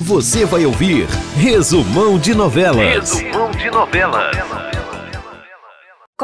Você vai ouvir Resumão de Novelas. Resumão de Novelas.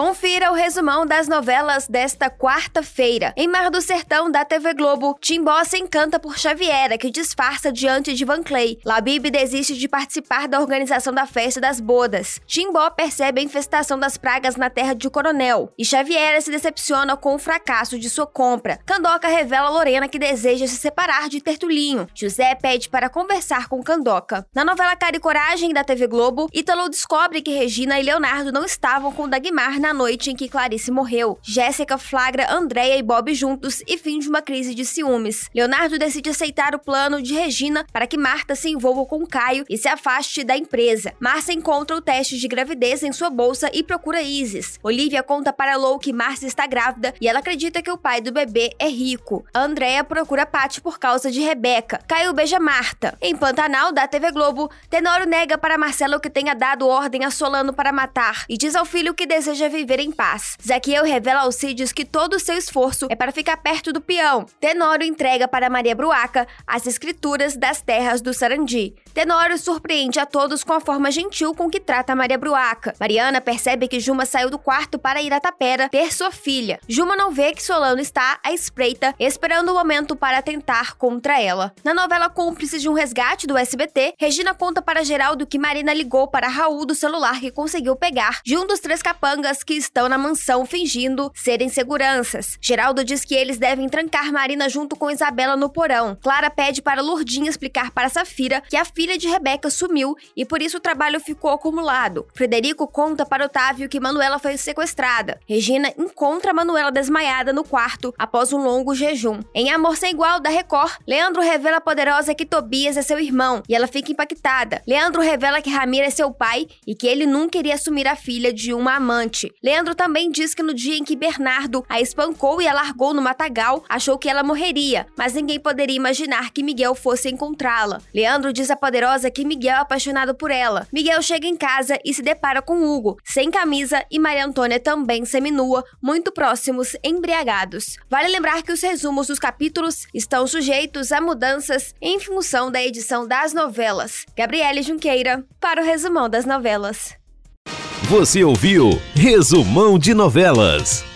Confira o resumão das novelas desta quarta-feira. Em Mar do Sertão, da TV Globo, Timbó se encanta por Xaviera, que disfarça diante de Van Clay. Labib desiste de participar da organização da festa das bodas. Timbó percebe a infestação das pragas na terra de Coronel. E Xaviera se decepciona com o fracasso de sua compra. Candoca revela a Lorena que deseja se separar de Tertulinho. José pede para conversar com Candoca. Na novela Cara e Coragem, da TV Globo, Ítalo descobre que Regina e Leonardo não estavam com Dagmar na noite em que Clarice morreu. Jéssica flagra Andréia e Bob juntos e finge uma crise de ciúmes. Leonardo decide aceitar o plano de Regina para que Marta se envolva com Caio e se afaste da empresa. Marcia encontra o teste de gravidez em sua bolsa e procura Isis. Olivia conta para Lou que Marcia está grávida e ela acredita que o pai do bebê é rico. Andréia procura Patty por causa de Rebeca. Caio beija Marta. Em Pantanal, da TV Globo, Tenório nega para Marcelo que tenha dado ordem a Solano para matar e diz ao filho que deseja viver em paz. Zaqueu revela aos Cides que todo o seu esforço é para ficar perto do peão. Tenório entrega para Maria Bruaca as escrituras das terras do Sarandi. Tenório surpreende a todos com a forma gentil com que trata Maria Bruaca. Mariana percebe que Juma saiu do quarto para ir a Tapera ter sua filha. Juma não vê que Solano está à espreita, esperando o momento para atentar contra ela. Na novela Cúmplice de um Resgate do SBT, Regina conta para Geraldo que Marina ligou para Raul do celular que conseguiu pegar de um dos três capangas que estão na mansão fingindo serem seguranças. Geraldo diz que eles devem trancar Marina junto com Isabela no porão. Clara pede para Lourdinha explicar para Safira que a filha de Rebeca sumiu e por isso o trabalho ficou acumulado. Frederico conta para Otávio que Manuela foi sequestrada. Regina encontra Manuela desmaiada no quarto após um longo jejum. Em Amor Sem Igual da Record, Leandro revela a poderosa que Tobias é seu irmão e ela fica impactada. Leandro revela que Ramira é seu pai e que ele nunca iria assumir a filha de uma amante. Leandro também diz que no dia em que Bernardo a espancou e a largou no matagal, achou que ela morreria, mas ninguém poderia imaginar que Miguel fosse encontrá-la. Leandro diz à poderosa que Miguel é apaixonado por ela. Miguel chega em casa e se depara com Hugo, sem camisa, e Maria Antônia também seminua, muito próximos, embriagados. Vale lembrar que os resumos dos capítulos estão sujeitos a mudanças em função da edição das novelas. Gabriele Junqueira, para o resumão das novelas. Você ouviu Resumão de Novelas.